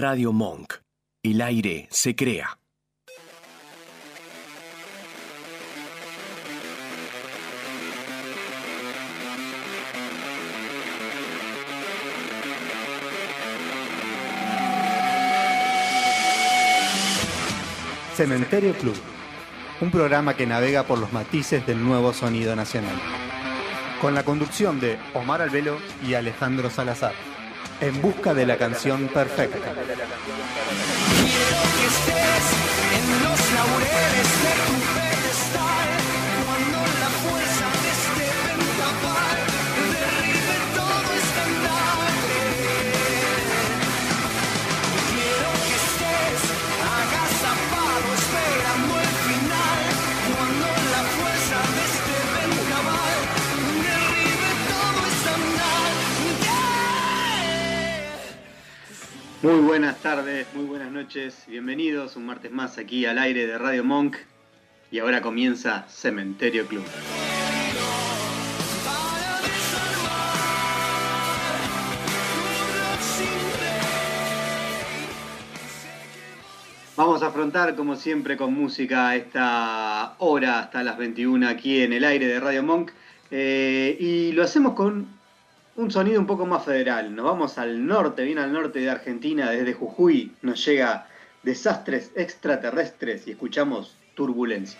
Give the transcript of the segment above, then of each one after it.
Radio Monk. El aire se crea. Cementerio Club, un programa que navega por los matices del nuevo sonido nacional. Con la conducción de Omar Albelo y Alejandro Salazar, en busca de la canción perfecta. Buenas tardes, muy buenas noches, bienvenidos un martes más aquí al aire de Radio Monk y ahora comienza Cementerio Club. Vamos a afrontar como siempre con música esta hora hasta las 21 aquí en el aire de Radio Monk eh, y lo hacemos con un sonido un poco más federal. Nos vamos al norte, bien al norte de Argentina, desde Jujuy nos llega Desastres Extraterrestres y escuchamos Turbulencia.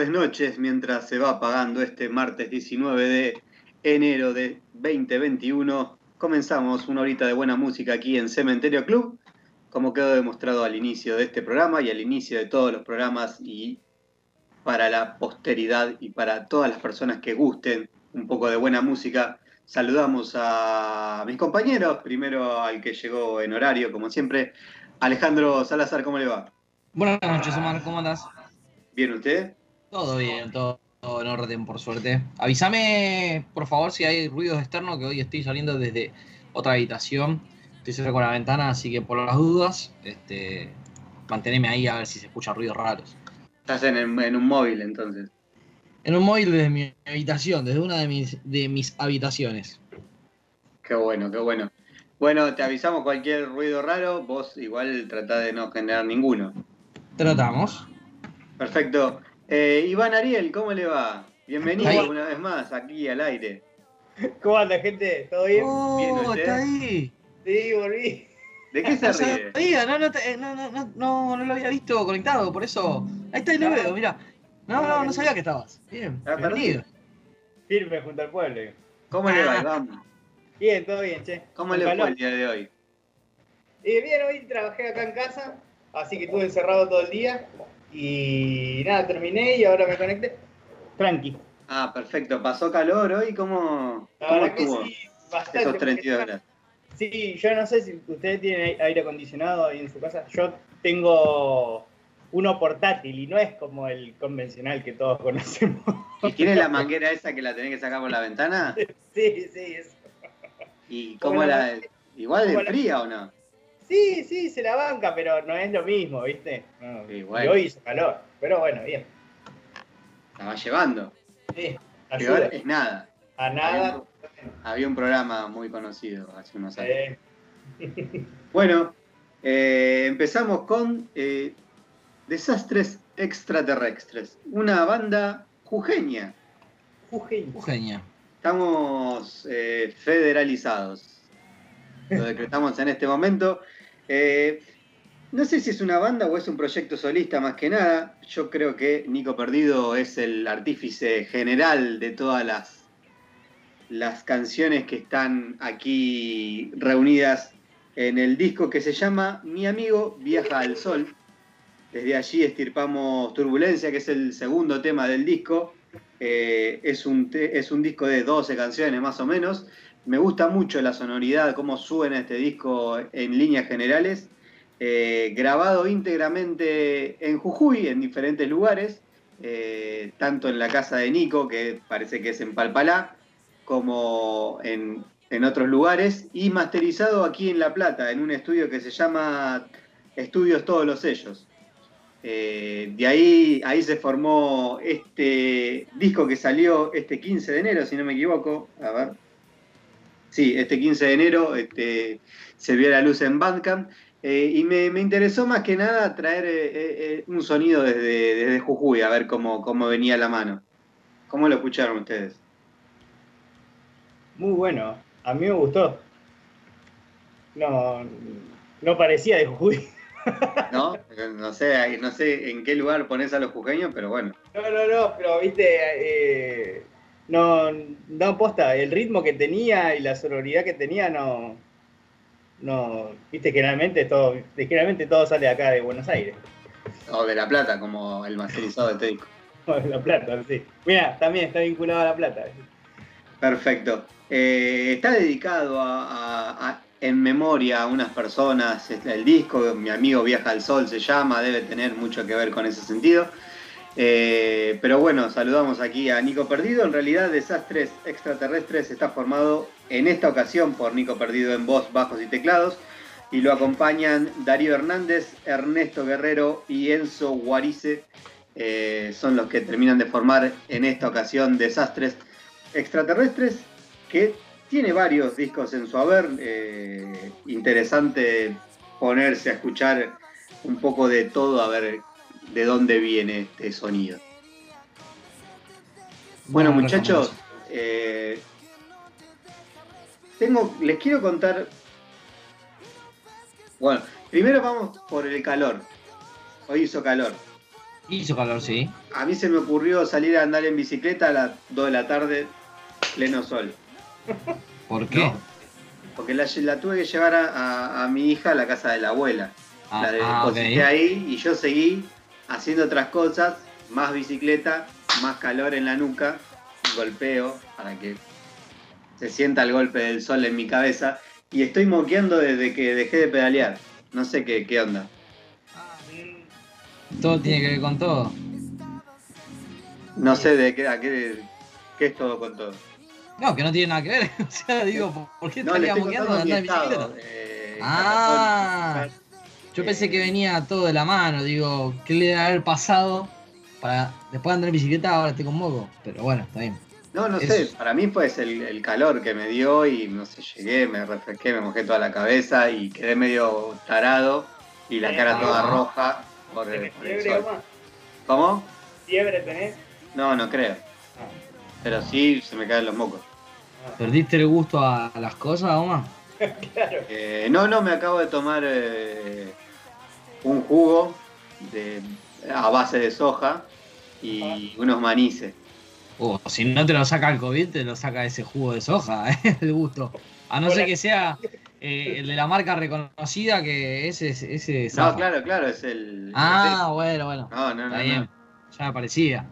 Tardes, noches, mientras se va apagando este martes 19 de enero de 2021. Comenzamos una horita de buena música aquí en Cementerio Club, como quedó demostrado al inicio de este programa y al inicio de todos los programas y para la posteridad y para todas las personas que gusten un poco de buena música. Saludamos a mis compañeros, primero al que llegó en horario, como siempre, Alejandro Salazar, ¿cómo le va? Buenas noches, Omar, ¿cómo andás? ¿Bien usted? Todo bien, todo, todo en orden, por suerte. Avísame, por favor, si hay ruidos externos, que hoy estoy saliendo desde otra habitación. Estoy cerca con la ventana, así que por las dudas, este, manteneme ahí a ver si se escuchan ruidos raros. Estás en, el- en un móvil entonces. En un móvil desde mi habitación, desde una de mis, de mis habitaciones. Qué bueno, qué bueno. Bueno, te avisamos cualquier ruido raro, vos igual tratá de no generar ninguno. Tratamos. Perfecto. Eh, Iván Ariel, ¿cómo le va? Bienvenido Ahí. una vez más aquí al aire. ¿Cómo anda, gente? ¿Todo bien? Bien, ¡Oh, ¿usted? está ahí! Sí, volví. ¿De qué se ríe? sabía, no, no, te- no, no, no, no, lo había visto conectado, por eso. Ahí está, ahí lo Ah. veo, mira. No, no, no sabía que estabas. Bien, Ah, bienvenido. Firme junto al pueblo. ¿Cómo le va, Iván? Bien, todo bien, che. ¿Cómo le fue el día de hoy? Eh, bien, hoy trabajé acá en casa, así que estuve encerrado todo el día. Y nada, terminé y ahora me conecté. Tranqui. Ah, perfecto. ¿Pasó calor hoy? ¿Cómo, cómo estuvo sí, bastante. esos 32 grados? Sí, yo no sé si ustedes tienen aire acondicionado ahí en su casa. Yo tengo uno portátil y no es como el convencional que todos conocemos. ¿Y tiene la manguera esa que la tenés que sacar por la ventana? Sí, sí, es. ¿Y cómo Como la...? ¿Igual de la- fría o no? Sí, sí, se la banca, pero no es lo mismo, ¿viste? No, Sí, Y hoy hizo calor, pero bueno, bien. La va llevando. Sí, Peor es nada. A nada. Había un programa muy conocido hace unos años. Eh, Bueno, eh, empezamos con eh, Desastres Extraterrestres, una banda jujeña. Jujuy. Eugenia. Estamos eh, federalizados. Lo decretamos en este momento. Eh, no sé si es una banda o es un proyecto solista más que nada. Yo creo que Nico Perdido es el artífice general de todas las, las canciones que están aquí reunidas en el disco que se llama Mi amigo viaja al sol. Desde allí estirpamos Turbulencia, que es el segundo tema del disco. Eh, es, un es un disco de 12 canciones más o menos. Me gusta mucho la sonoridad, cómo suena este disco en líneas generales. Eh, grabado íntegramente en Jujuy, en diferentes lugares, eh, tanto en la casa de Nico, que parece que es en Palpalá, como en, en otros lugares, y masterizado aquí en La Plata, en un estudio que se llama Estudios Todos los Sellos. Eh, de ahí, ahí se formó este disco que salió este 15 de enero, si no me equivoco. A ver. Sí, este 15 de enero este, se vio la luz en Bandcamp. eh, y me, me interesó más que nada traer eh, eh, un sonido desde, desde Jujuy, a ver cómo, cómo venía la mano. ¿Cómo lo escucharon ustedes? Muy bueno. A mí me gustó. No, no parecía de Jujuy. ¿No? No sé, no sé en qué lugar pones a los jujeños, pero bueno. No, no, no, pero viste, eh, no, no posta, el ritmo que tenía y la sonoridad que tenía no, no, viste, generalmente todo, generalmente todo sale de acá de Buenos Aires, O de La Plata, como el masterizado de este disco. o de La Plata, sí. Mira, también está vinculado a La Plata. Perfecto. Eh, está dedicado a, a- a- en memoria a unas personas. El disco, Mi amigo viaja al sol, se llama, debe tener mucho que ver con ese sentido. Eh, pero bueno, saludamos aquí a Nico Perdido. En realidad, Desastres Extraterrestres está formado en esta ocasión por Nico Perdido en voz, bajos y teclados. Y lo acompañan Darío Hernández, Ernesto Guerrero y Enzo Guarice. Eh, son los que terminan de formar en esta ocasión Desastres Extraterrestres, que tiene varios discos en su haber. eh, interesante ponerse a escuchar un poco de todo, a ver de dónde viene este sonido. Bueno, muchachos, eh, tengo, les quiero contar. Bueno, primero vamos por el calor. Hoy hizo calor. Hizo calor, sí. A mí se me ocurrió salir a andar en bicicleta a las 2 de la tarde, pleno sol. ¿Por qué? No, Porque la, la tuve que llevar a, a- a mi hija a la casa de la abuela. Ah, la ah, deposité ahí y yo seguí haciendo otras cosas, más bicicleta, más calor en la nuca, golpeo para que se sienta el golpe del sol en mi cabeza y estoy moqueando desde que dejé de pedalear. No sé qué, qué onda. Todo tiene que ver con todo. No sé de qué, a qué, qué es todo con todo. No, que no tiene nada que ver. O sea, digo, ¿por- ¿por qué No, estaría moqueando de andar en bicicleta? eh, Ah. Yo pensé que venía todo de la mano. Digo, ¿qué le debe haber pasado para después de andar en bicicleta? Ahora estoy con moco. Pero bueno, está bien. No, no sé, para mí fue el, el calor que me dio y no sé, llegué, me refresqué, me mojé toda la cabeza y quedé medio tarado y la cara toda Ah. roja por el, ¿Tenés por el fiebre, sol. Oma? ¿Cómo? ¿Fiebre tenés? No, no creo. Pero sí se me caen los mocos. Ah, ¿Perdiste el gusto a, a las cosas, Oma? claro. Eh, no, no, me acabo de tomar eh, un jugo de, a base de soja y unos manices. Oh, si no te lo saca el COVID, te lo saca ese jugo de soja, ¿eh? el gusto. A no ser que sea eh, el de la marca reconocida, que ese ese No, claro, claro, es el... Ah, bueno, bueno. No, no, no, Está no. bien. Ya me parecía.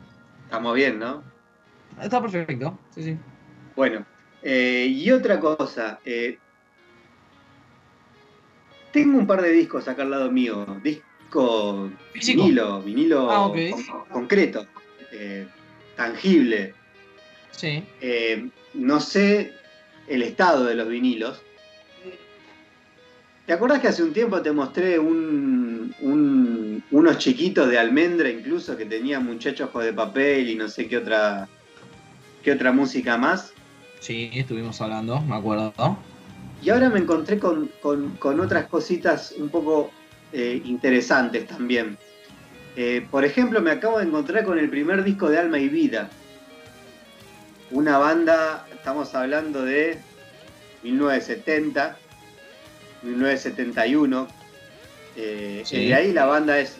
Estamos bien, ¿no? Está perfecto. Sí, sí. Bueno, eh, y otra cosa. eh, tengo un par de discos acá al lado mío. Disco Físico. vinilo, vinilo Ah, con- concreto, eh, tangible. Sí. Eh, no sé el estado de los vinilos. ¿Te acordás que hace un tiempo te mostré un- un- unos chiquitos de almendra incluso que tenían muchachos de papel y no sé qué otra, qué otra música más? Sí, estuvimos hablando, me acuerdo. Y ahora me encontré con, con- con otras cositas un poco eh, interesantes también. Eh, por ejemplo, me acabo de encontrar con el primer disco de Alma y Vida. Una banda, estamos hablando de 1970, 1971. Eh, Sí. y de ahí la banda es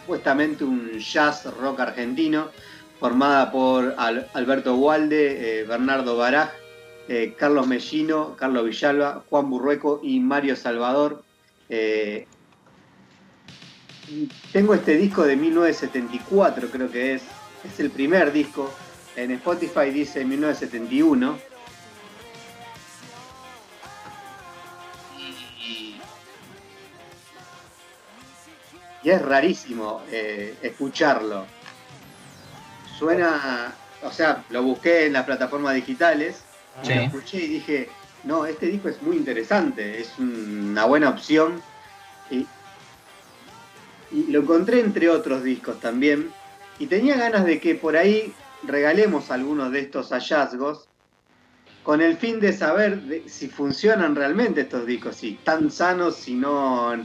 supuestamente un jazz rock argentino, formada por Al- Alberto Walde, Bernardo Baraj, eh, Carlos Mellino, Carlos Villalba, Juan Burrueco y Mario Salvador. Eh, tengo este disco de 1974, creo que es. Es el primer disco. En Spotify dice 1971. Y, es rarísimo eh, escucharlo. Suena, o sea, lo busqué en las plataformas digitales Sí. lo escuché y dije, no, este disco es muy interesante, es una buena opción. Y, lo encontré entre otros discos también. Y tenía ganas de que por ahí regalemos algunos de estos hallazgos con el fin de saber si funcionan realmente estos discos, si están sanos, si no,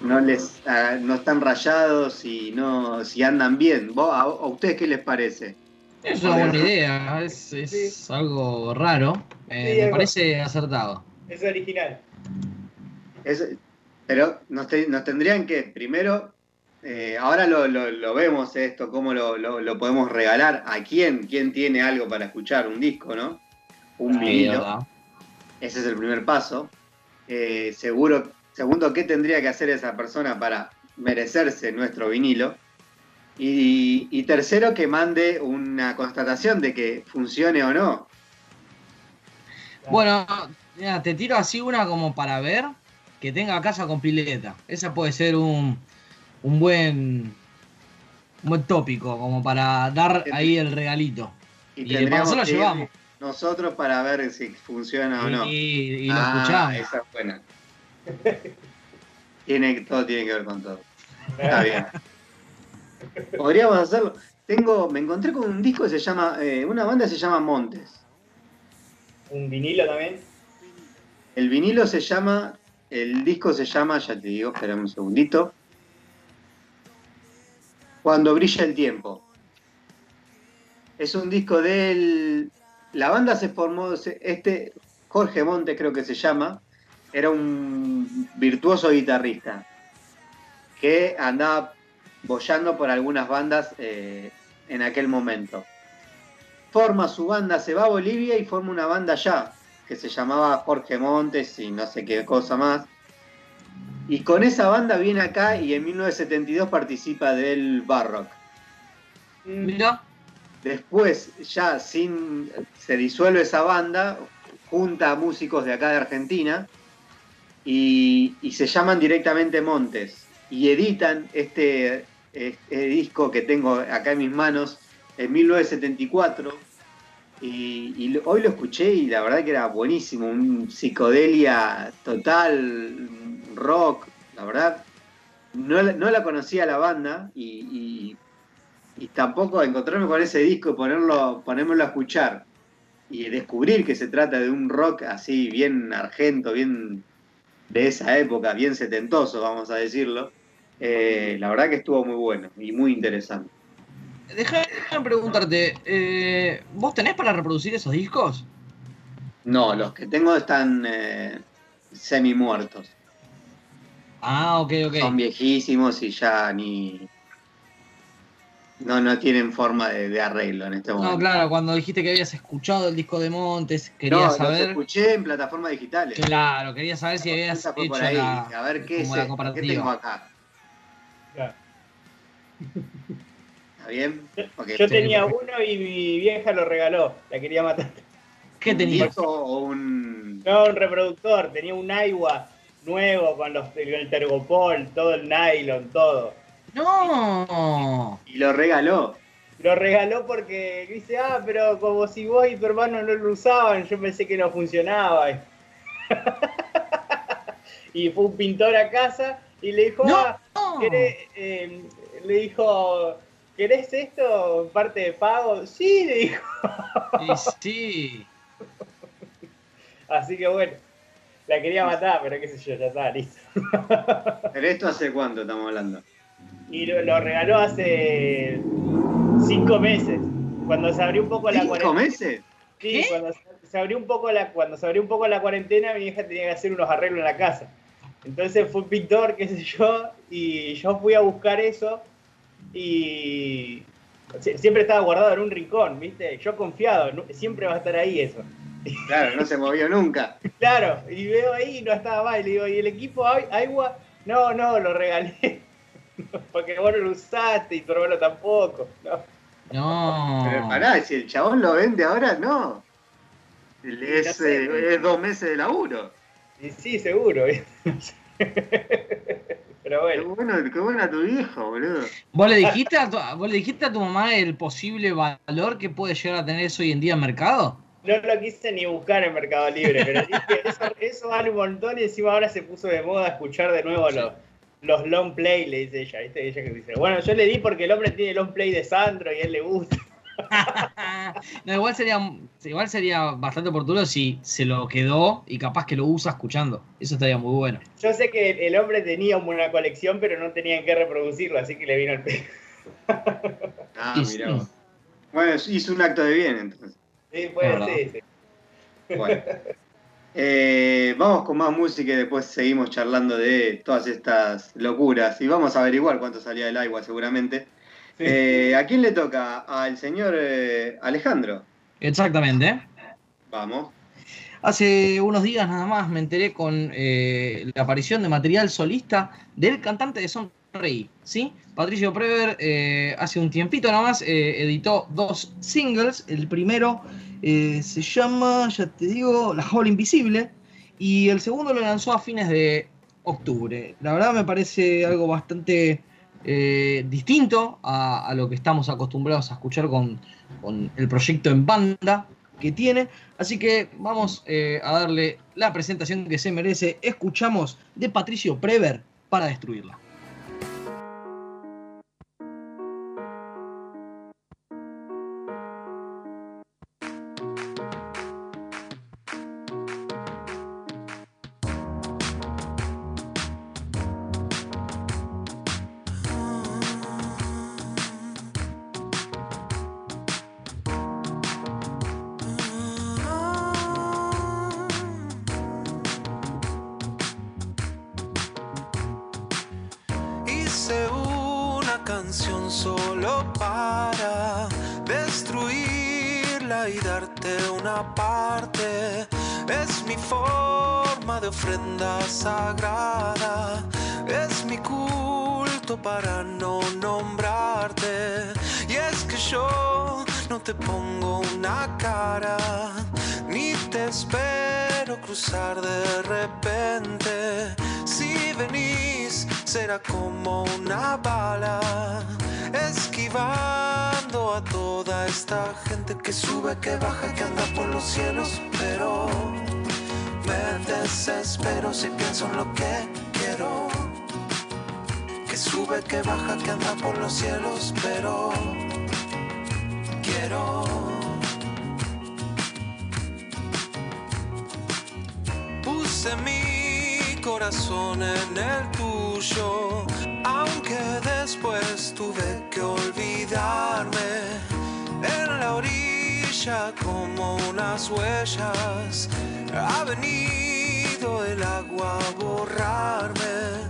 no, les, ah, no están rayados, si, no, si andan bien. ¿Vos- a ustedes qué les parece? Es una buena idea, es, es algo raro. eh, Sí, me algo- parece acertado. Es original. Es- pero nos, te- nos tendrían que, primero, eh, ahora lo, lo- lo vemos esto, cómo lo, lo- lo podemos regalar, a quién, quién tiene algo para escuchar, un disco, ¿no? Un vinilo, ¿verdad? ese es el primer paso. Eh, seguro, segundo, ¿qué tendría que hacer esa persona para merecerse nuestro vinilo? Y, y tercero, que mande una constatación de que funcione o no. Bueno, mira, te tiro así una como para ver que tenga casa con pileta. Esa puede ser un, un buen un buen tópico, como para dar ahí el regalito. Y, Y de paso lo llevamos. nosotros para ver si funciona o no. Y, y lo Ah, escuchamos. Esa es buena. tiene, todo tiene que ver con todo. Está bien. Podríamos hacerlo. Tengo, me encontré con un disco que se llama, eh, una banda que se llama Montes. Un vinilo también. El vinilo se llama, el disco se llama, ya te digo, espérame un segundito. Cuando brilla el tiempo. Es un disco del. La banda se formó, este Jorge Monte creo que se llama, era un virtuoso guitarrista que andaba boyando por algunas bandas eh, en aquel momento. Forma su banda, se va a Bolivia y forma una banda allá, que se llamaba Jorge Montes y no sé qué cosa más. Y con esa banda viene acá y en 1972 participa del Barrock. Mira, Después, ya sin. se disuelve esa banda, junta a músicos de acá de Argentina y, y se llaman directamente Montes. Y editan este, este disco que tengo acá en mis manos en 1974. Y, y hoy lo escuché y la verdad que era buenísimo, un psicodelia total, rock, la verdad. No, no la conocía la banda y, y- y tampoco encontrarme con ese disco y ponerlo, ponérmelo a escuchar y descubrir que se trata de un rock así bien argento, bien de esa época, bien setentoso, vamos a decirlo. Eh, la verdad que estuvo muy bueno y muy interesante. déjame preguntarte, eh, ¿vos tenés para reproducir esos discos? No, los que tengo están eh, semi muertos. Ah, ok, ok. Son viejísimos y ya ni. No, no tienen forma de, de arreglo en este momento. No, claro, cuando dijiste que habías escuchado el disco de Montes, quería No, los saber. escuché en plataformas digitales. Claro, quería saber si habías hecho por ahí. la, a ver qué, es la? ¿Qué tengo acá. Claro. ¿Está bien? Yo tenía uno y mi vieja lo regaló, la quería matar. ¿Qué o un.? No, un reproductor, tenía un Aiwa nuevo con los, el tergopol, todo el nylon, todo. No. Y lo regaló. Lo regaló porque dice, ah, pero como si vos y tu hermano no lo usaban, yo pensé que no funcionaba. y fue un pintor a casa y le dijo, No. ah, ¿querés, eh, le dijo, ¿querés esto parte de pago? Sí, le dijo. Y sí. Así que bueno, la quería matar, pero qué sé yo, ya está, listo. ¿Pero esto hace cuánto estamos hablando? Y lo, lo regaló hace cinco meses, cuando se abrió un poco la ¿Cinco cuarentena. meses? Sí, ¿Qué? cuando se- se abrió un poco la, cuando se abrió un poco la cuarentena, mi hija tenía que hacer unos arreglos en la casa. Entonces fue un pintor, qué sé yo, y yo fui a buscar eso y sie- siempre estaba guardado en un rincón, ¿viste? Yo confiado, siempre va a estar ahí eso. Claro, no se movió nunca. Claro, y veo ahí y no estaba mal, y le digo, ¿y el equipo Aiwa? No, no, lo regalé. Porque vos no lo usaste y tu hermano tampoco. No. No. Pero pará, si el chabón lo vende ahora, no. Es, No sé. eh, es dos meses de laburo. Y sí, seguro. Pero Qué bueno. bueno, qué buena tu viejo, boludo. ¿Vos le, dijiste a tu, ¿Vos le dijiste a tu mamá el posible valor que puede llegar a tener eso hoy en día en mercado? No lo quise ni buscar en Mercado Libre, pero dije, eso, eso vale un montón y encima ahora se puso de moda escuchar de nuevo los, los long play, le dice ella, ¿viste? Ella que dice, bueno, yo le di porque el hombre tiene long play de Sandro y a él le gusta. No, igual sería, igual sería bastante oportuno si se lo quedó y capaz que lo usa escuchando. Eso estaría muy bueno. Yo sé que el, el hombre tenía una colección, pero no tenía en qué reproducirlo, así que le vino el pelo. Ah, mirá sí. vos. Bueno, hizo un acto de bien entonces. Sí, puede Verdad. ser, sí. Bueno. Eh, vamos con más música y después seguimos charlando de todas estas locuras. Y vamos a averiguar cuánto salía del agua seguramente. Eh, ¿A quién le toca? Al señor eh, Alejandro. Exactamente. Vamos. Hace unos días nada más me enteré con eh, la aparición de material solista del cantante de Sonreí, ¿sí? Patricio Prever hace un tiempito nada más editó dos singles. El primero se llama, ya te digo, La Jaula Invisible y el segundo lo lanzó a fines de octubre. La verdad me parece algo bastante eh, distinto a, lo que estamos acostumbrados a escuchar con, con el proyecto en banda que tiene. Así que vamos eh, a darle la presentación que se merece. Escuchamos de Patricio Prever para destruirla. Forma de ofrenda sagrada, es mi culto para no nombrarte. Y es que yo no te pongo una cara, ni te espero cruzar de repente. Si venís, será como una bala, esquivando a toda esta gente que sube, que baja, que anda por los cielos, pero me desespero si pienso en lo que quiero. Que sube, que baja, que anda por los cielos, pero quiero. Puse mi corazón en el tuyo, aunque después tuve que olvidarme. En la orilla como unas huellas, ha venido el agua a borrarme.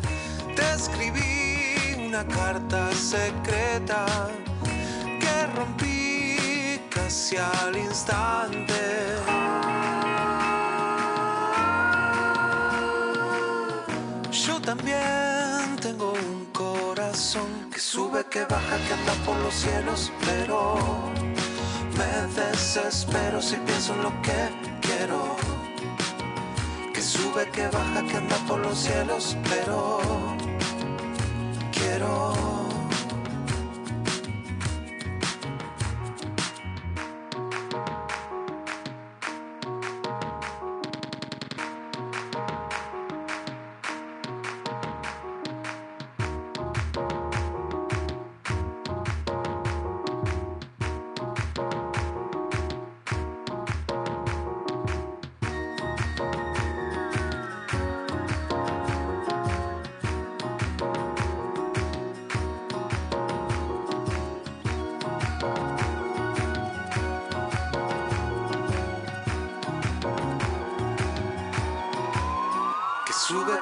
Te escribí una carta secreta que rompí casi al instante. Yo también tengo un corazón que sube, que baja, que anda por los cielos, pero me desespero si pienso en lo que quiero. Que sube, que baja, que anda por los cielos, pero quiero.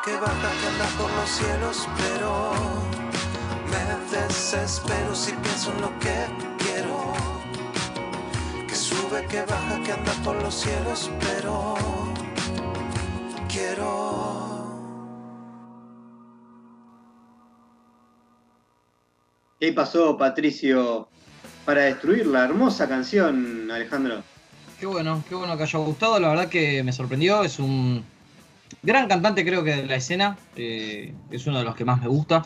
Que baja, que anda por los cielos, pero me desespero si pienso en lo que quiero. Que sube, que baja, que anda por los cielos, pero quiero. ¿Qué pasó, Patricio, para destruir la hermosa canción, Alejandro? Qué bueno, qué bueno que haya gustado. La verdad que me sorprendió. Es un gran cantante, creo que de la escena. eh, es uno de los que más me gusta.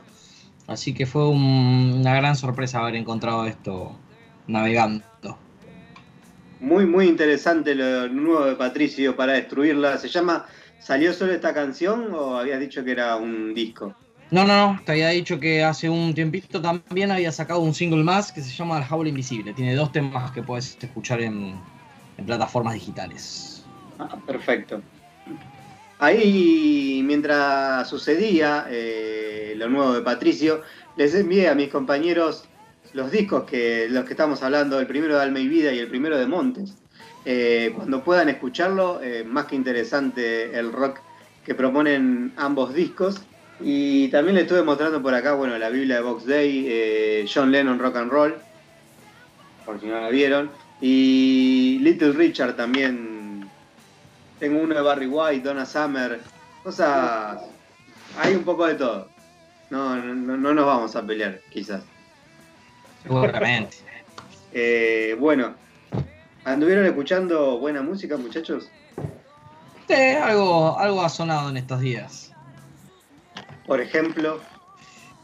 Así que fue un- una gran sorpresa haber encontrado esto navegando. Muy, muy interesante lo nuevo de Patricio para destruirla. ¿Se llama ¿Salió solo esta canción o habías dicho que era un disco? No, no, no. Te había dicho que hace un tiempito también había sacado un single más que se llama El Jaula Invisible. Tiene dos temas que puedes escuchar en, en plataformas digitales. Ah, perfecto. Ahí, mientras sucedía eh, lo nuevo de Patricio, les envié a mis compañeros los discos que los que estamos hablando, el primero de Alma y Vida y el primero de Montes. Eh, cuando puedan escucharlo, eh, más que interesante el rock que proponen ambos discos. Y también les estuve mostrando por acá, bueno, la Biblia de Box Day, eh, John Lennon Rock and Roll, por si no la vieron. Y Little Richard también tengo uno de Barry White, Donna Summer, cosas. Hay un poco de todo. No, no, no nos vamos a pelear, quizás. Seguramente. Eh, bueno, ¿anduvieron escuchando buena música, muchachos? Sí, algo, algo ha sonado en estos días. Por ejemplo,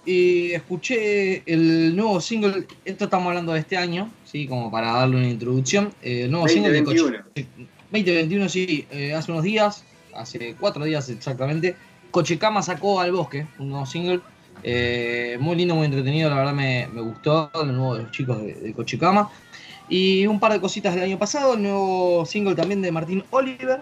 Y escuché el nuevo single, esto estamos hablando de este año, sí, como para darle una introducción. eh, el nuevo single de 2021. Coche, 2021, sí, eh, hace unos días, hace cuatro días exactamente, Cochecama sacó al bosque, un nuevo single. eh, muy lindo, muy entretenido, la verdad me, gustó, el nuevo de los chicos de, de Cochecama. Y un par de cositas del año pasado, el nuevo single también de Martín Oliver,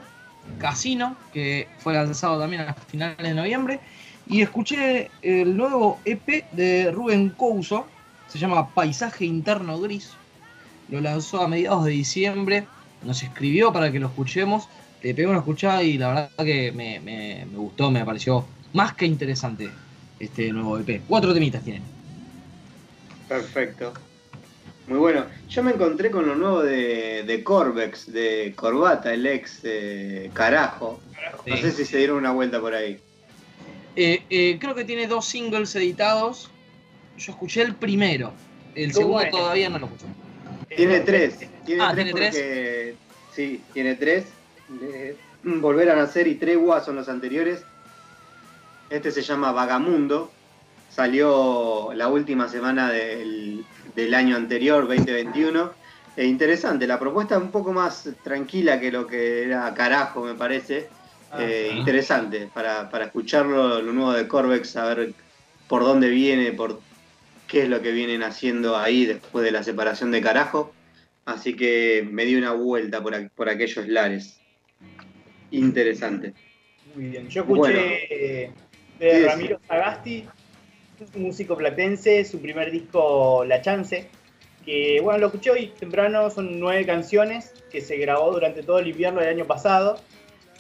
Casino, que fue lanzado también a finales de noviembre. Y escuché el nuevo EP de Rubén Couso, se llama Paisaje Interno Gris. Lo lanzó a mediados de diciembre, nos escribió para que lo escuchemos. Le pegué una escuchada y la verdad que me, me- me gustó, me pareció más que interesante este nuevo EP. Cuatro temitas tiene. Perfecto. Muy bueno. Yo me encontré con lo nuevo de, de Corvex, de Corbata, el ex eh, carajo. No Sí. sé si se dieron una vuelta por ahí. Eh, eh, creo que tiene dos singles editados. Yo escuché el primero. El ¿Cómo segundo todavía no lo escuché. Tiene tres. Tiene Ah, tres ¿tiene tres? Sí, tiene tres. Eh, Volver a nacer y Tregua son los anteriores. Este se llama Vagamundo. Salió la última semana del, del año anterior, 2021. E interesante, la propuesta es un poco más tranquila que lo que era Carajo, me parece. Ah, Eh. Interesante para, para escucharlo, lo nuevo de Corvex, saber por dónde viene, por qué es lo que vienen haciendo ahí después de la separación de Carajo. Así que me di una vuelta por, por aquellos lares. Interesante. Muy bien. Yo escuché Bueno. eh, de sí. Ramiro Sagasti, un músico platense, su primer disco La Chance, que bueno, lo escuché hoy temprano, son nueve canciones que se grabó durante todo el invierno del año pasado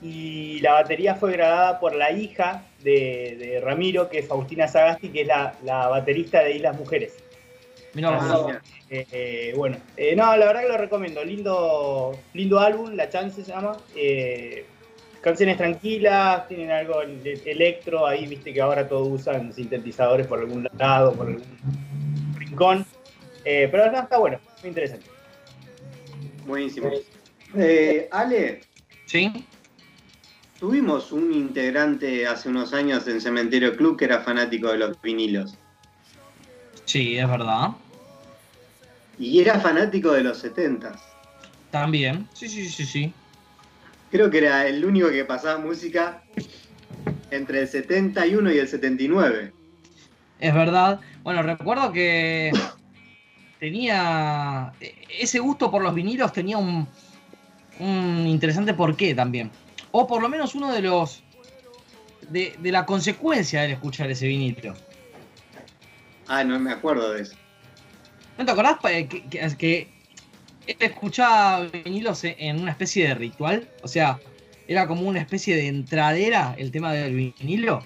y la batería fue grabada por la hija de, de Ramiro, que es Faustina Sagasti, que es la, la baterista de Islas Mujeres. Eh, eh, bueno, eh, no, la verdad que lo recomiendo. Lindo, lindo álbum, La Chance se llama. Eh, canciones tranquilas, tienen algo de electro, ahí viste que ahora todos usan sintetizadores por algún lado, por algún rincón. Eh, pero no, está bueno, muy interesante. Buenísimo. Eh, Ale, ¿Sí? tuvimos un integrante hace unos años en Cementerio Club que era fanático de los vinilos. Sí, es verdad. Y era fanático de los 70 También. Sí, sí, sí, sí. Creo que era el único que pasaba música entre el 71 y el 79. Es verdad. Bueno, recuerdo que tenía ese gusto por los vinilos tenía un, un interesante porqué también. O por lo menos uno de los de, de la consecuencia del escuchar ese vinilo. Ah, no me acuerdo de eso. ¿No te acordás que, que, que él escuchaba vinilos en- una especie de ritual? O sea, era como una especie de entradera el tema del vinilo.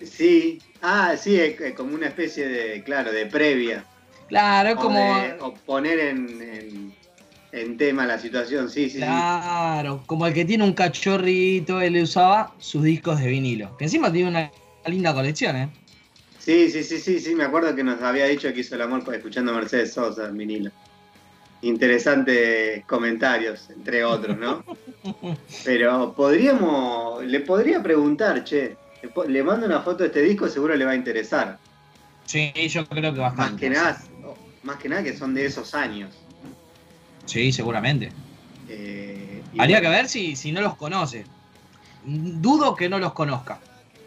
Sí, ah, sí, es como una especie de, claro, de previa. Claro, es O, como. de- o poner en, en- en tema la situación, sí, sí, sí. Claro, como el que tiene un cachorrito, él usaba sus discos de vinilo. Que encima tiene una linda colección, ¿eh? Sí, sí, sí, sí, sí, me acuerdo que nos había dicho que hizo el amor escuchando a Mercedes Sosa en vinilo. Interesantes comentarios, entre otros, ¿no? Pero podríamos, le podría preguntar, che, le, mando una foto de este disco, seguro le va a interesar. Sí, yo creo que Más bastante. que nada, más que nada que son de esos años. Sí, seguramente. Eh, Habría bueno, que ver si, si no los conoce. Dudo que no los conozca.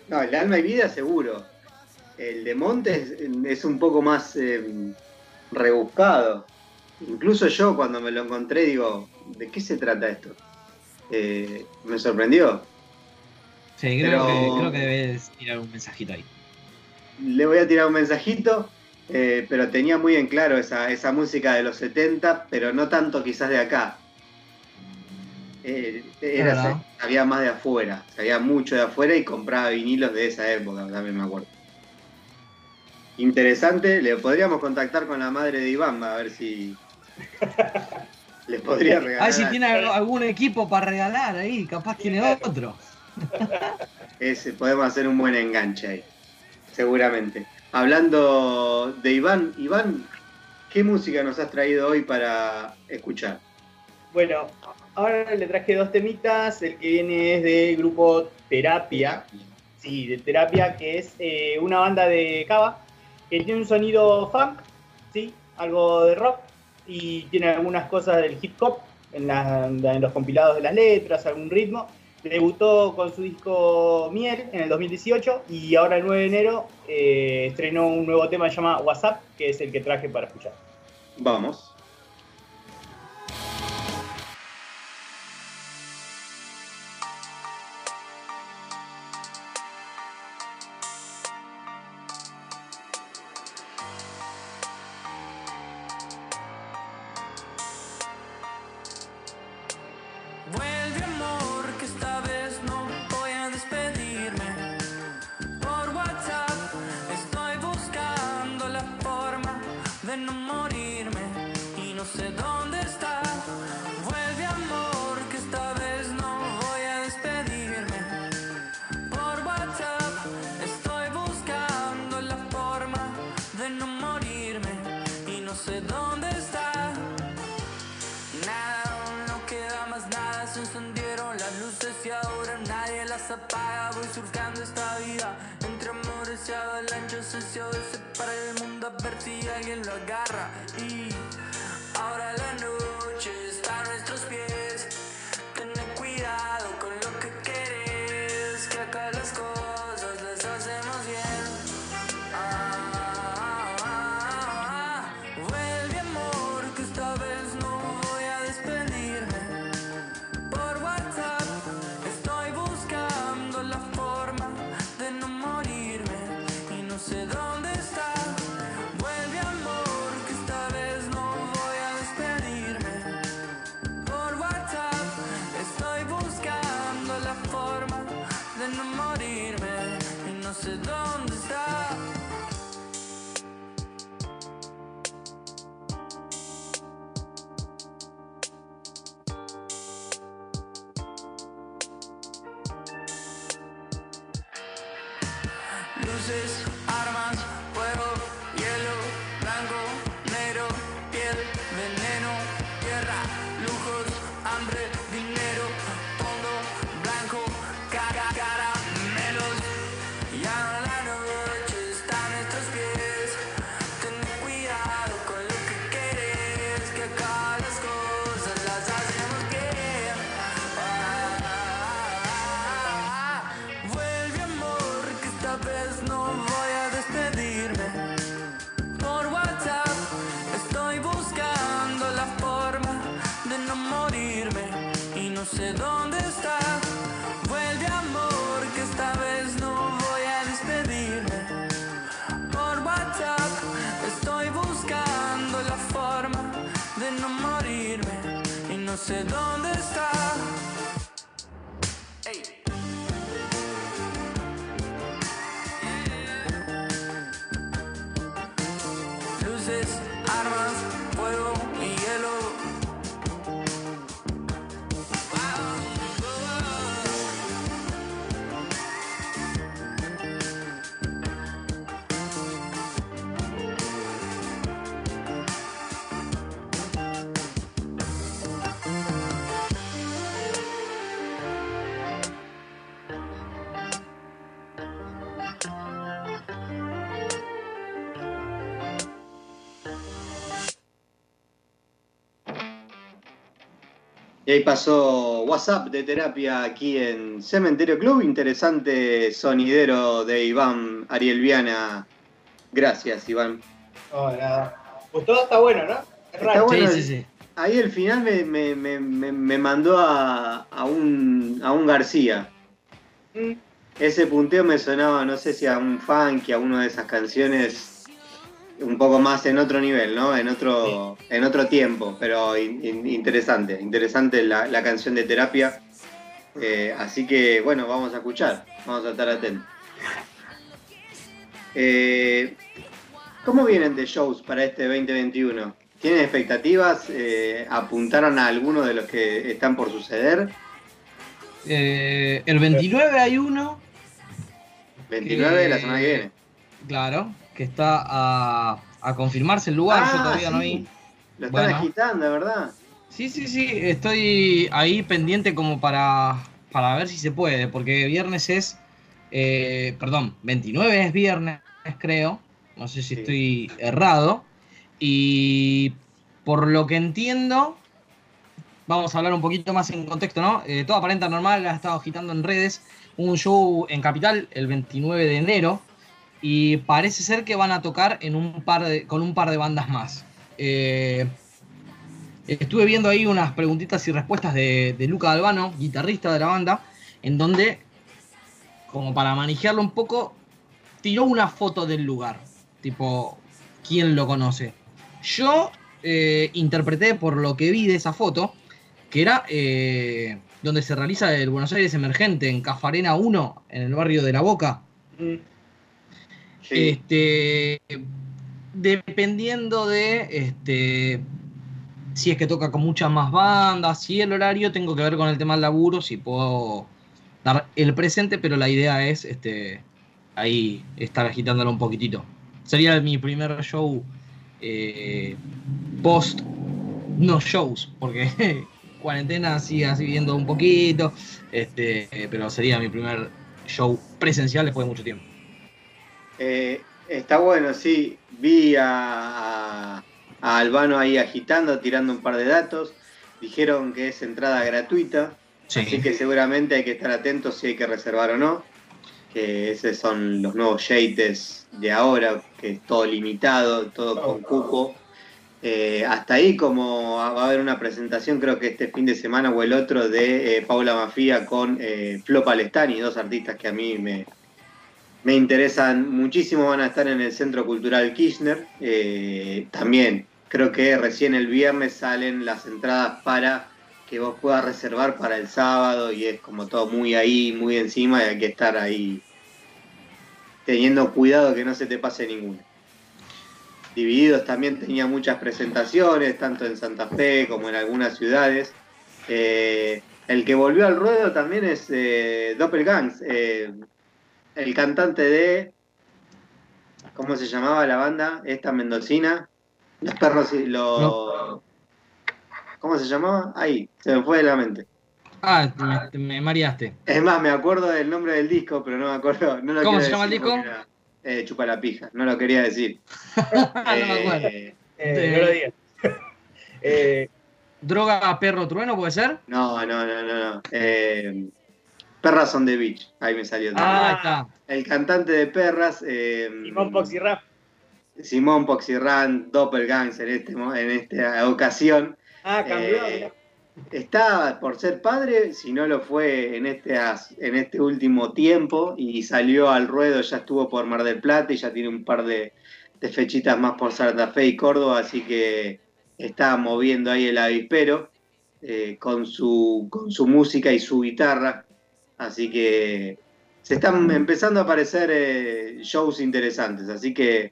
No, el alma y vida seguro. El de Montes es un poco más eh, rebuscado. Incluso yo cuando me lo encontré digo, ¿de qué se trata esto? Eh, me sorprendió. Sí, creo, Pero- que, creo que debes tirar un mensajito ahí. Le voy a tirar un mensajito, eh, pero tenía muy en claro esa, esa música de los 70, pero no tanto quizás de acá. Eh, era- había más de afuera, había mucho de afuera y compraba vinilos de esa época, también me acuerdo. Interesante, le podríamos contactar con la madre de Iván a ver si les podría regalar. A ver si tiene algo- algún equipo para regalar ahí, capaz tiene otro. Ese, podemos hacer un buen enganche ahí, seguramente. Hablando de Iván, Iván, ¿qué música nos has traído hoy para escuchar? Bueno, ahora le traje dos temitas. El que viene es del grupo Terapia. Sí, de Terapia, que es eh, una banda de Cava que tiene un sonido funk, sí, algo de rock y tiene algunas cosas del hip hop en, la- en los compilados de las letras, algún ritmo. Debutó con su disco Miel en el 2018 y ahora el 9 de enero eh, estrenó un nuevo tema que se llama WhatsApp, que es el que traje para escuchar. Vamos. No morirme y no sé dónde está. Luces, sé dónde está. Y ahí pasó WhatsApp de terapia aquí en Cementerio Club. Interesante sonidero de Iván Ariel Viana. Gracias, Iván. No, nada. Pues todo está bueno, ¿no? Es Está raro. bueno. Sí, sí, sí. Ahí el final me, me- me- me- me mandó a, a un, a un García. Mm, Ese punteo me sonaba, no sé si a un funk, a una de esas canciones un poco más en otro nivel, ¿no? En otro, en otro tiempo, pero in- in- interesante, interesante la, la canción de terapia. Eh, así que bueno, vamos a escuchar, vamos a estar atentos. Eh, ¿Cómo vienen de shows para este 2021? ¿Tienen expectativas? Eh, ¿Apuntaron a alguno de los que están por suceder? Eh, el 29 hay uno, 29 de la semana que viene. claro, que está a, a confirmarse el lugar, yo Ah, todavía no vi. Lo están bueno. agitando, ¿verdad? Sí, sí, sí, estoy ahí pendiente como para, para ver si se puede, porque viernes es, eh, perdón, 29 es viernes, creo, no sé si Sí. estoy errado, y por lo que entiendo, vamos a hablar un poquito más en contexto, ¿no? Eh, Toda Aparenta Normal ha estado agitando en redes un show en Capital el 29 de enero, y parece ser que van a tocar con un par de bandas más. Eh, Estuve viendo ahí unas preguntitas y respuestas de, de Luca Albano, guitarrista de la banda, en donde, como para manejarlo un poco, tiró una foto del lugar. Tipo, ¿quién lo conoce? Yo eh, interpreté por lo que vi de esa foto, que era eh, donde se realiza el Buenos Aires Emergente, en Cafarena 1, en el barrio de La Boca. mm. Este, dependiendo de este, si es que toca con muchas más bandas, si el horario tengo que ver con el tema del laburo, si puedo dar el presente, pero la idea es este, ahí estar agitándolo un poquitito. Sería mi primer show eh, post no shows, porque cuarentena sigue así viendo un poquito, este, pero sería mi primer show presencial después de mucho tiempo. Eh, está bueno, sí. Vi a, a- a Albano ahí agitando, tirando un par de datos. Dijeron que es entrada gratuita, así Sí. que seguramente hay que estar atentos si hay que reservar o no. Que esos son los nuevos yates de ahora, que es todo limitado, todo con cupo. Eh, hasta ahí como va a haber una presentación, creo que este fin de semana o el otro, de eh, Paula Mafia con eh, Flo Palestani, dos artistas que a mí me, me interesan muchísimo, van a estar en el Centro Cultural Kirchner. Eh, también creo que recién el viernes salen las entradas para que vos puedas reservar para el sábado y es como todo muy ahí, muy encima y hay que estar ahí teniendo cuidado que no se te pase ninguno. Divididos también tenía muchas presentaciones, tanto en Santa Fe como en algunas ciudades. Eh, el que volvió al ruedo también es eh, Doppelgangs, eh, el cantante de. ¿Cómo se llamaba la banda? Esta mendocina. Los perros y los. ¿Cómo se llamaba? Ahí, se me fue de la mente. Ah, me, me mareaste. Es más, me acuerdo del nombre del disco, pero no me acuerdo. No lo ¿Cómo se llama el disco? era, eh, Chupa la pija, no lo quería decir. Ah, no me acuerdo. Eh, Eh, no lo digas. Eh, Droga perro trueno, ¿puede ser? no, no, no, no. no. Perras on the Beach, ahí me salió. Ah, ahí está. El cantante de Perras. eh, Simón Foxy Rap. Simón Poxirran, Doppelgangs en, este, en esta ocasión. Ah, cambió. Eh, está por ser padre, si no lo fue en este, en este último tiempo, y salió al ruedo, ya estuvo por Mar del Plata y ya tiene un par de, de fechitas más por Santa Fe y Córdoba, así que está moviendo ahí el avispero eh, con, su, con su música y su guitarra. Así que se están empezando a aparecer eh, shows interesantes, así que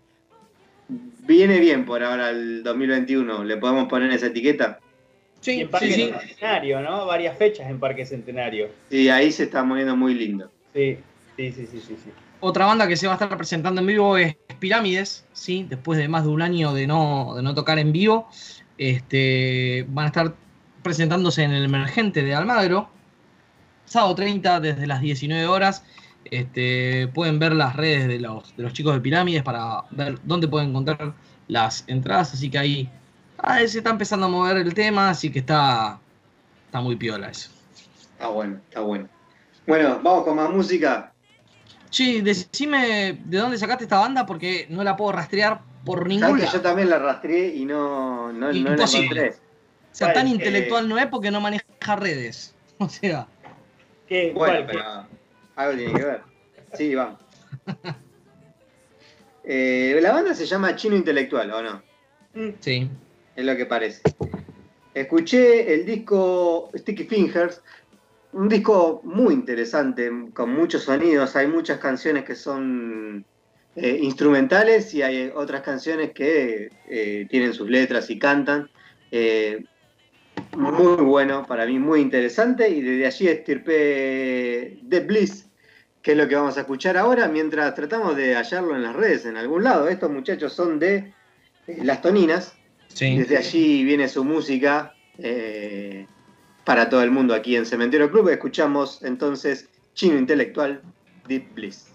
viene bien por ahora el 2021. ¿Le podemos poner esa etiqueta? Y Sí, en Parque sí, sí. Centenario, ¿no? Varias fechas en Parque Centenario. Sí, ahí se está moviendo muy lindo. Sí, sí, sí, sí, sí. sí. Otra banda que se va a estar presentando en vivo es Pirámides, ¿sí? Después de más de un año de no, de no tocar en vivo, este, van a estar presentándose en el Emergente de Almagro, sábado 30 desde las 19 horas. Este, pueden ver las redes de los, de los chicos de Pirámides para ver dónde pueden encontrar las entradas, así que ahí ah, se está empezando a mover el tema, así que está, está muy piola eso. Está bueno, está bueno. Bueno, vamos con más música. Sí, decime de dónde sacaste esta banda porque no la puedo rastrear por ningún lado. yo también la rastreé y no, no, no la Imposible. encontré. O sea, tan intelectual no es porque no maneja redes. O sea, ¿Qué, Bueno, cuál? pero algo tiene que ver. Sí, vamos. Eh, la banda se llama Chino Intelectual, ¿o no? sí. Es lo que parece. Escuché el disco Sticky Fingers, un disco muy interesante, con muchos sonidos. Hay muchas canciones que son eh, instrumentales y hay otras canciones que eh, tienen sus letras y cantan. Muy bueno, para mí muy interesante. Y desde allí estirpé The Bliss, que es lo que vamos a escuchar ahora, mientras tratamos de hallarlo en las redes, en algún lado. Estos muchachos son de eh, Las Toninas. Sí. Desde allí viene su música eh, para todo el mundo aquí en Cementerio Club. Escuchamos entonces Chino Intelectual, Deep Bliss.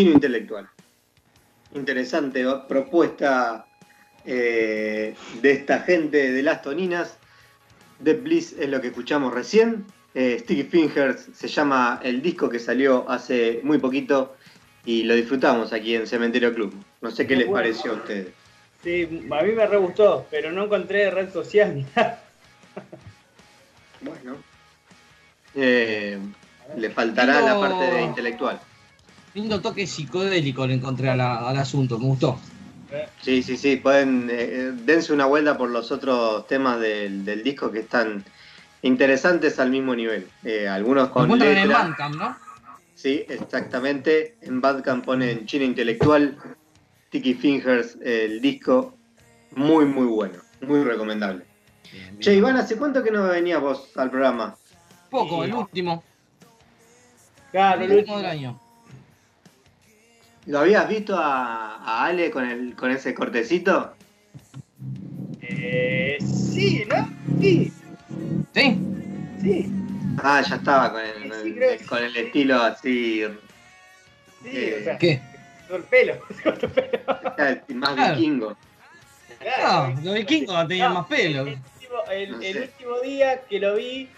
Chino Intelectual. Interesante propuesta eh, de esta gente de las toninas. Dead Bliss es lo que escuchamos recién. Eh, Sticky Fingers se llama el disco que salió hace muy poquito y lo disfrutamos aquí en Cementerio Club. No sé qué les Bueno. pareció a ustedes. Sí, a mí me re gustó, pero no encontré red social. Bueno. Eh, le faltará la parte de intelectual. Lindo toque psicodélico le encontré a la- al asunto, me gustó. Sí, sí, sí, pueden, eh, dense una vuelta por los otros temas del, del disco que están interesantes al mismo nivel. Eh, algunos Lo con en letra. Bandcamp, ¿no? Sí, exactamente. En Bandcamp ponen Chino Intelectual, Tiki Fingers, el disco. Muy, muy bueno. Muy recomendable. Bien, bien. Che, Iván, ¿hace cuánto que no venías vos al programa? Poco, el último. Claro, El último. del año. ¿Lo habías visto a, a Ale con, el, con ese cortecito? Eh, sí, ¿no? Sí, ¿Sí? sí. Ah, ya estaba con el, Sí, con el estilo así. Sí, Eh, o sea, ¿Qué? todo el pelo. todo el pelo. Más Claro. vikingo. Ah, los vikingos tenían No, más pelo. El, último, el- No último día que lo vi,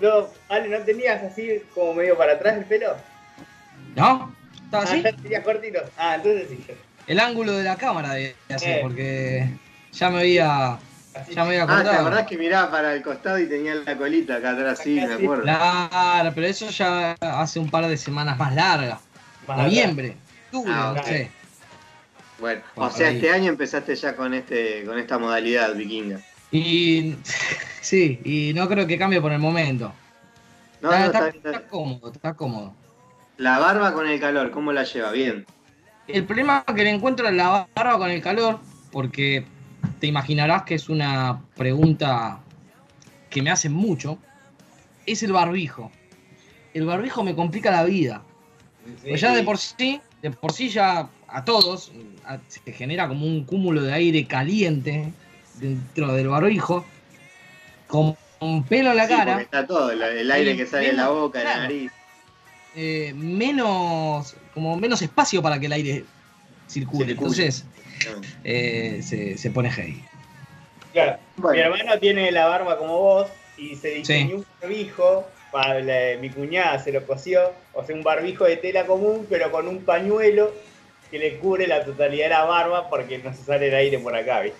no, Ale, ¿no tenías así como medio para atrás el pelo? ¿No? ¿Estaba Ah, así? tenías cortito. Ah, entonces sí. El ángulo de la cámara de así, Eh. porque ya me había, ya me había Ah, ¿te acordado. acordás que miraba para el costado y tenía la colita acá atrás? Sí, me acuerdo. Claro, pero eso ya hace un par de semanas más largas. Más Noviembre, octubre, Ah, no ok. sé. Bueno, Por o sea, ahí. este año empezaste ya con este con esta modalidad vikinga. Y sí, y no creo que cambie por el momento. No, está, no, está- está está cómodo, está cómodo. La barba con el calor, ¿cómo la lleva? Bien. El problema que le encuentro es la barba con el calor, porque te imaginarás que es una pregunta que me hacen mucho, es el barbijo. El barbijo me complica la vida. Pues ya de por sí, de por sí ya a todos a- se genera como un cúmulo de aire caliente dentro del barbijo, con, con pelo en la Sí, porque cara, está todo, el, el aire que sale de la boca, de la nariz. Eh, menos, como menos espacio para que el aire circule. Entonces eh, se, se pone heavy. Claro. Mi hermano tiene la barba como vos y se diseñó Sí. un barbijo. Para la- mi cuñada se lo cosió. O sea, un barbijo de tela común, pero con un pañuelo que le cubre la totalidad de la barba porque no se sale el aire por acá, ¿viste?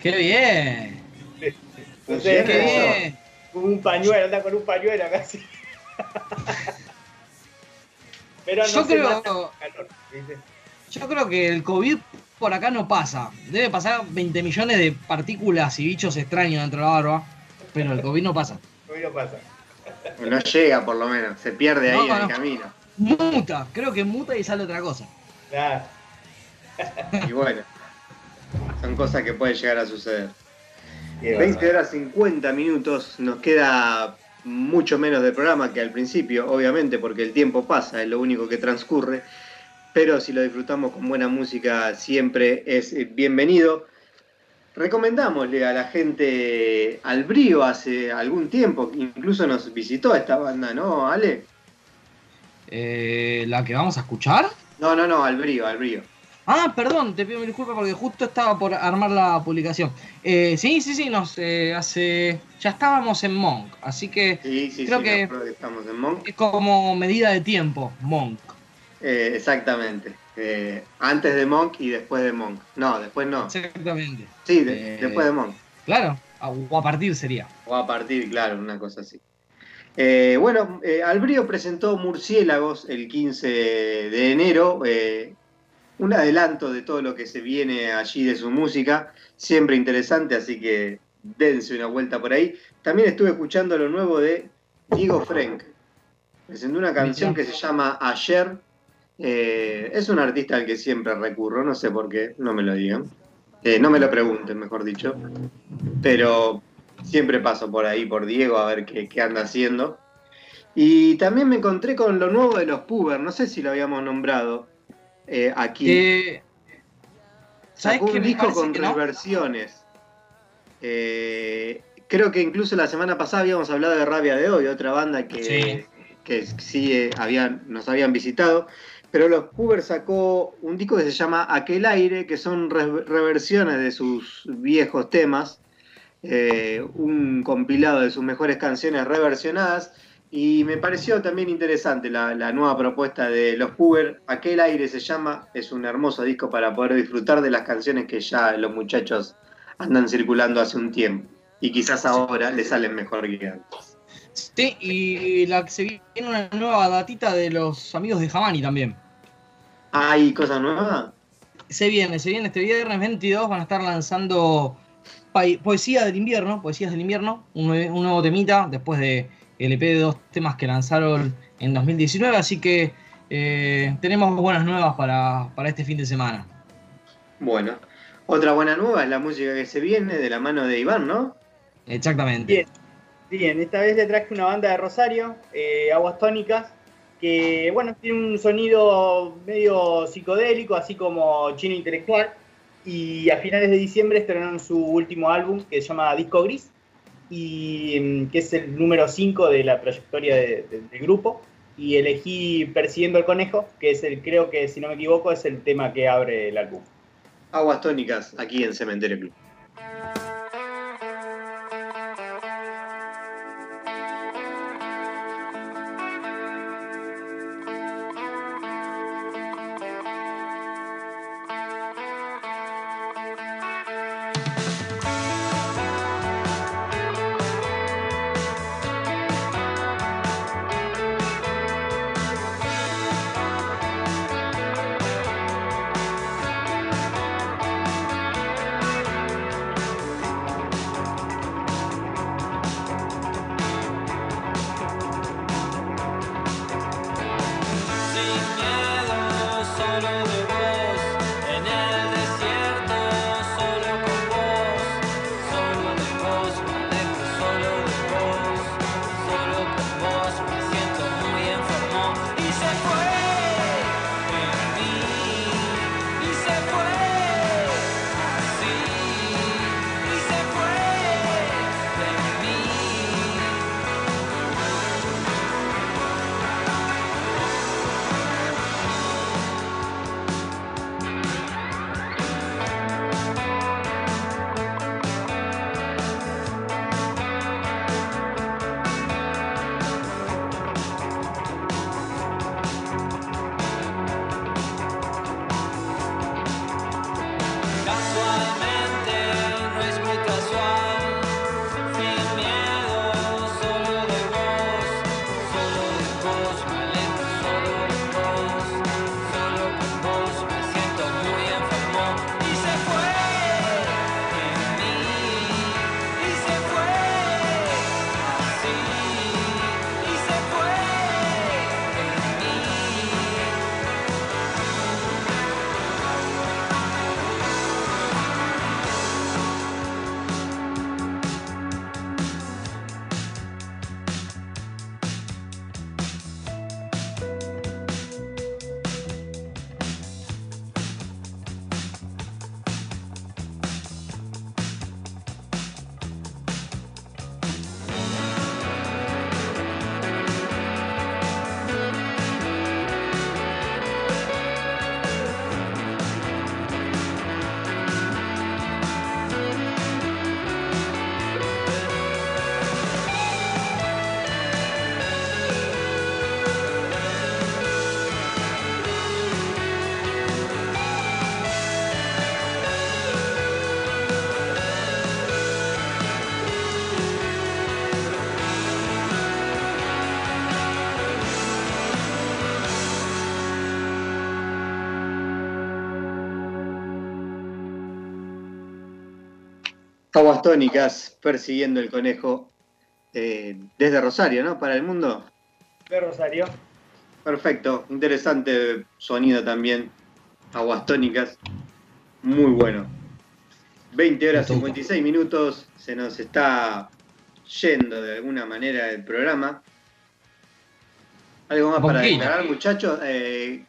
¡Qué bien! Entonces, Qué ¡Qué como bien! un pañuelo, anda con un pañuelo casi. pero no Yo se creo- nota el calor, ¿viste? Yo creo que el COVID por acá no pasa. Debe pasar 20 millones de partículas y bichos extraños dentro de la barba, pero el COVID no pasa. Hoy no pasa. no llega por lo menos, se pierde ahí No, en el no. camino. Muta, creo que muta y sale otra cosa. Nada. Y bueno, son cosas que pueden llegar a suceder. Qué 20 bárbaro. horas 50 minutos, nos queda mucho menos de programa que al principio, obviamente, porque el tiempo pasa, es lo único que transcurre, pero si lo disfrutamos con buena música siempre es eh, bienvenido. Recomendámosle a la gente al brío hace algún tiempo, incluso nos visitó esta banda, ¿no, Ale? Eh, ¿La que vamos a escuchar? No, no, no, al brío, al brío. Ah, perdón, te pido mil disculpas porque justo estaba por armar la publicación. Eh, sí, sí, sí, nos eh, hace. Ya estábamos en Monk, así que Sí, sí, Creo sí, que- estamos en Monk. es como medida de tiempo, Monk. Eh, exactamente. Antes de Monk y después de Monk. No, después no. Exactamente. Sí, de- después de Monk. Claro, o a partir sería. O a partir, claro, una cosa así. Eh, bueno, eh, Albrío presentó Murciélagos el 15 de enero, eh, un adelanto de todo lo que se viene allí de su música, siempre interesante, así que dense una vuelta por ahí. También estuve escuchando lo nuevo de Diego Frank. Presentó una canción que se llama Ayer. Eh, es un artista al que siempre recurro, no sé por qué, no me lo digan. Eh, no me lo pregunten, mejor dicho. Pero siempre paso por ahí, por Diego, a ver qué, qué anda haciendo. Y también me encontré con lo nuevo de los Puber, no sé si lo habíamos nombrado eh, aquí. Eh, ¿Sabes Sacó un disco con no? reversiones. Eh, creo que incluso la semana pasada habíamos hablado de Rabia de Hoy, otra banda que Sí. que sí habían, nos habían visitado. Pero los Hoover sacó un disco que se llama Aquel Aire, que son re- reversiones de sus viejos temas, eh, un compilado de sus mejores canciones reversionadas, y me pareció también interesante la, la nueva propuesta de los Hoover. Aquel Aire se llama, es un hermoso disco para poder disfrutar de las canciones que ya los muchachos andan circulando hace un tiempo, y quizás ahora les salen mejor que antes. Sí, y la que se viene una nueva datita de los amigos de Jamani también. ¿Hay cosas nuevas? Se viene, se viene este viernes 22, van a estar lanzando Poesía del Invierno, Poesías del Invierno, un nuevo temita después de el EP de dos temas que lanzaron en 2019, así que eh, tenemos buenas nuevas para, para este fin de semana. Bueno, otra buena nueva es la música que se viene de la mano de Iván, ¿no? Exactamente. Bien. Bien, esta vez le traje una banda de Rosario, eh, Aguas Tónicas, que bueno, tiene un sonido medio psicodélico, así como chino intelectual. Y a finales de diciembre estrenaron su último álbum que se llama Disco Gris, y mm, que es el número 5 de la trayectoria de- de- del grupo. Y elegí Persiguiendo el Conejo, que es el, creo que si no me equivoco, es el tema que abre el álbum. Aguas tónicas aquí en Cementerio Club. Aguas tónicas persiguiendo el conejo eh, desde Rosario, ¿no? Para el mundo. De Rosario. Perfecto, interesante sonido también. Aguas tónicas, muy bueno. 20 horas Me toca. 56 minutos, se nos está yendo de alguna manera el programa. ¿Algo más para declarar, muchachos? Eh,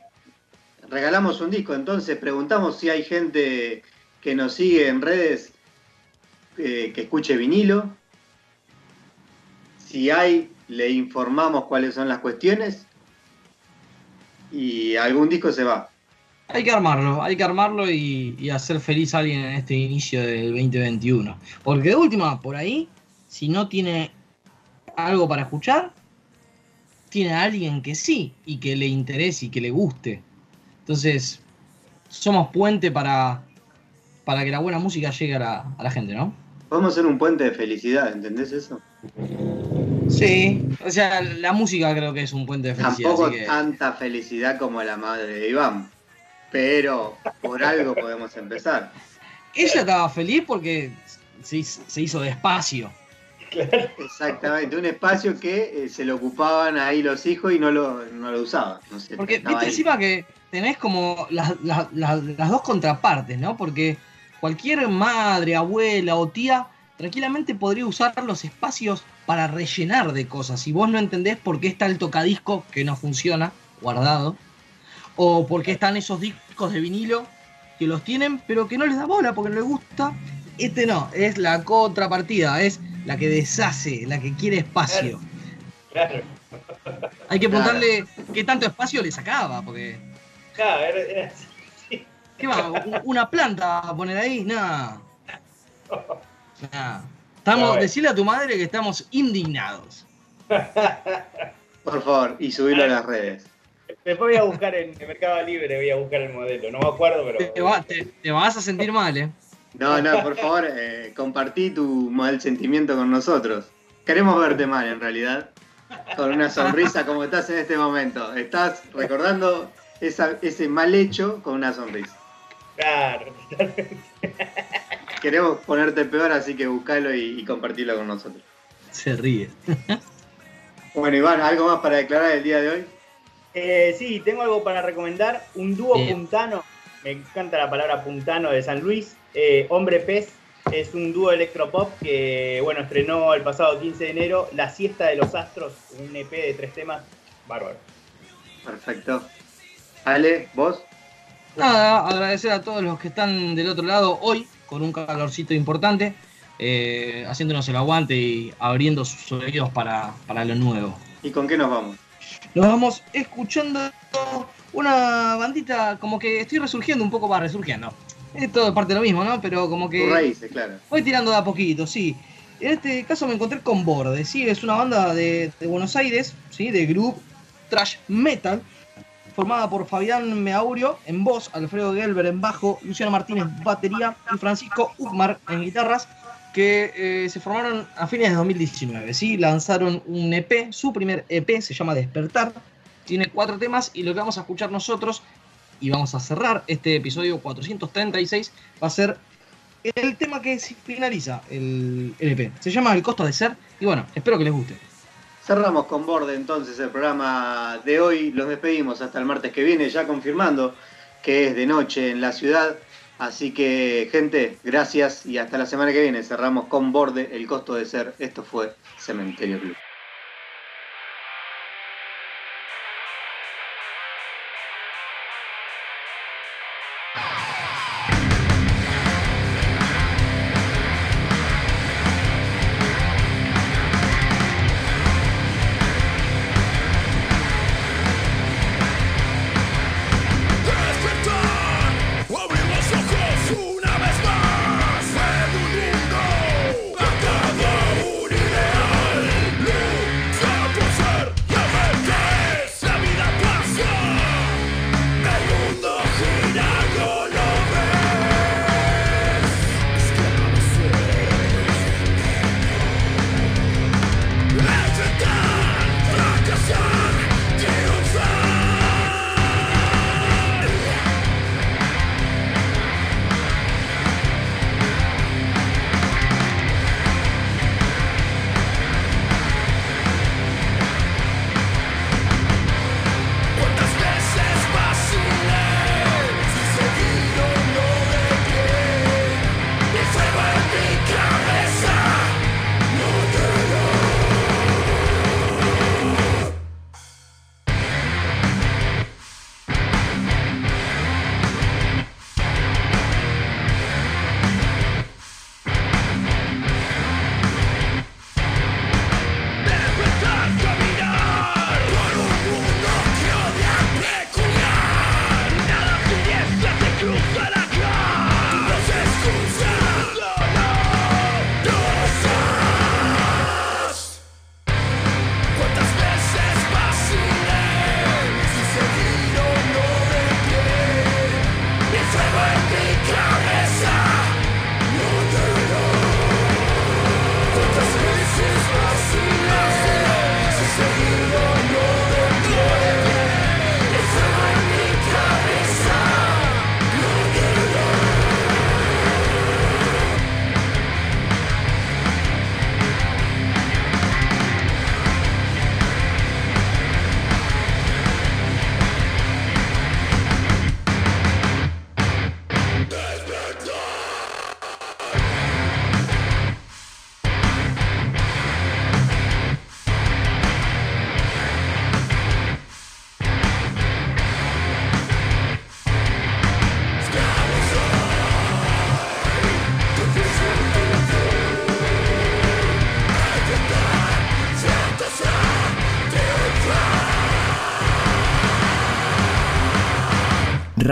regalamos un disco, entonces preguntamos si hay gente que nos sigue en redes eh, que escuche vinilo. Si hay, le informamos cuáles son las cuestiones. y algún disco se va. Hay que armarlo, hay que armarlo y, hacer feliz a alguien en este inicio del 2021. Porque de última, por ahí, si no tiene algo para escuchar, tiene a alguien que sí y que le interese y que le guste. Entonces, somos puente para, para que la buena música llegue a la, a la gente, ¿no? Podemos ser un puente de felicidad, ¿entendés eso? Sí, o sea, la música creo que es un puente de felicidad. Tampoco así que- tanta felicidad como la madre de Iván, pero por algo podemos empezar. Ella estaba feliz porque se, hizo- se hizo despacio. Claro. Exactamente, un espacio que eh, se lo ocupaban ahí los hijos y no lo, no lo usaban. No sé, Porque viste ahí. encima que tenés como las, las- las- las dos contrapartes, ¿no? Porque cualquier madre, abuela o tía tranquilamente podría usar los espacios para rellenar de cosas. Si vos no entendés por qué está el tocadisco que no funciona, guardado, o por qué están esos discos de vinilo que los tienen, pero que no les da bola porque no les gusta. Este no, es la contrapartida, es la que deshace, la que quiere espacio. Claro. Hay que Claro. preguntarle qué tanto espacio le sacaba, porque Claro, era, era así. ¿Qué va? ¿U- ¿Una planta a poner ahí? Nada. Nah. Estamos, No, decirle a tu madre que estamos indignados. Por favor, y subirlo a las redes. Después voy a buscar en el Mercado Libre, voy a buscar el modelo. No me acuerdo, pero. Te, va- te- te vas a sentir mal, ¿eh? No, no, por favor, eh, compartí tu mal sentimiento con nosotros. Queremos verte mal, en realidad. Con una sonrisa como estás en este momento. Estás recordando esa- ese mal hecho con una sonrisa. Claro, totalmente. Queremos ponerte peor, así que buscalo y, y compartirlo con nosotros. Se ríe. Bueno, Iván, ¿algo más para declarar el día de hoy? Eh, sí, tengo algo para recomendar. Un dúo Bien. puntano. Me encanta la palabra puntano de San Luis. Eh, Hombre Pez es un dúo electropop que, bueno, estrenó el pasado 15 de enero La Siesta de los Astros, un EP de tres temas. Bárbaro. Perfecto. Ale, ¿vos? Nada, agradecer a todos los que están del otro lado hoy, con un calorcito importante, eh, haciéndonos el aguante y abriendo sus oídos para, para lo nuevo. ¿Y con qué nos vamos? Nos vamos escuchando una bandita, como que estoy resurgiendo un poco, va resurgiendo. Es todo parte de lo mismo, ¿no? Pero como que... Raíces, claro. Voy tirando de a poquito, sí. En este caso me encontré con Borde, sí, es una banda de, de Buenos Aires, sí, de group trash metal, formada por Fabián Meaurio en voz, Alfredo Gelber en bajo, Luciano Martínez batería y Francisco Ukmar en guitarras, que eh, se formaron a fines de 2019, sí, lanzaron un EP, su primer EP se llama Despertar, tiene cuatro temas y lo que vamos a escuchar nosotros y vamos a cerrar este episodio 436 va a ser el tema que finaliza el LP. Se llama El costo de ser y bueno, espero que les guste. Cerramos con Borde entonces el programa de hoy. Los despedimos hasta el martes que viene, ya confirmando que es de noche en la ciudad. Así que, gente, gracias y hasta la semana que viene. Cerramos con Borde el costo de ser. Esto fue Cementerio Club.